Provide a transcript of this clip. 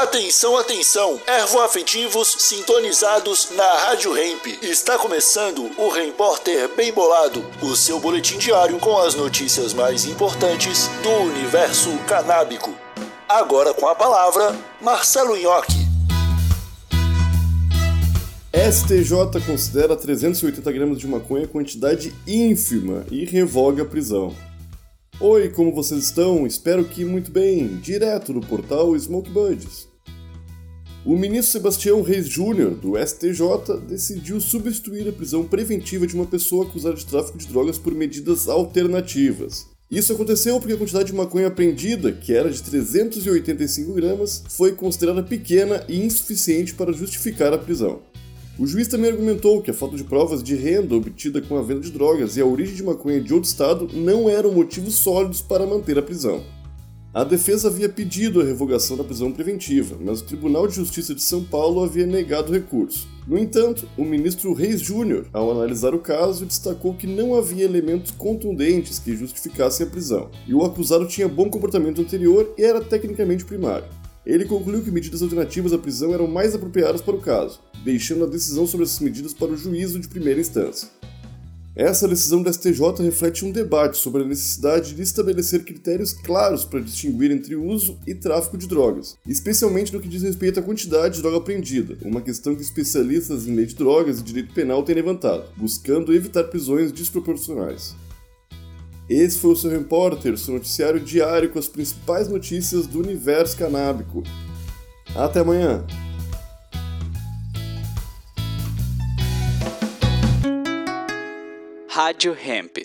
Atenção, atenção! Ervoafetivos sintonizados na Rádio Hemp. Está começando o Repórter Bem Bolado, o seu boletim diário com as notícias mais importantes do universo canábico. Agora com a palavra, Marcelo Nhoque. STJ considera 380 gramas de maconha quantidade ínfima e revoga a prisão. Oi, como vocês estão? Espero que muito bem, direto do portal Smoke Buddies. O ministro Sebastião Reis Júnior, do STJ, decidiu substituir a prisão preventiva de uma pessoa acusada de tráfico de drogas por medidas alternativas. Isso aconteceu porque a quantidade de maconha apreendida, que era de 385 gramas, foi considerada pequena e insuficiente para justificar a prisão. O juiz também argumentou que a falta de provas de renda obtida com a venda de drogas e a origem de maconha de outro estado não eram motivos sólidos para manter a prisão. A defesa havia pedido a revogação da prisão preventiva, mas o Tribunal de Justiça de São Paulo havia negado o recurso. No entanto, o ministro Reis Júnior, ao analisar o caso, destacou que não havia elementos contundentes que justificassem a prisão, e o acusado tinha bom comportamento anterior e era tecnicamente primário. Ele concluiu que medidas alternativas à prisão eram mais apropriadas para o caso, deixando a decisão sobre essas medidas para o juízo de primeira instância. Essa decisão do STJ reflete um debate sobre a necessidade de estabelecer critérios claros para distinguir entre uso e tráfico de drogas, especialmente no que diz respeito à quantidade de droga apreendida, uma questão que especialistas em lei de drogas e direito penal têm levantado, buscando evitar prisões desproporcionais. Esse foi o seu repórter, seu noticiário diário com as principais notícias do universo canábico. Até amanhã! Rádio Hemp.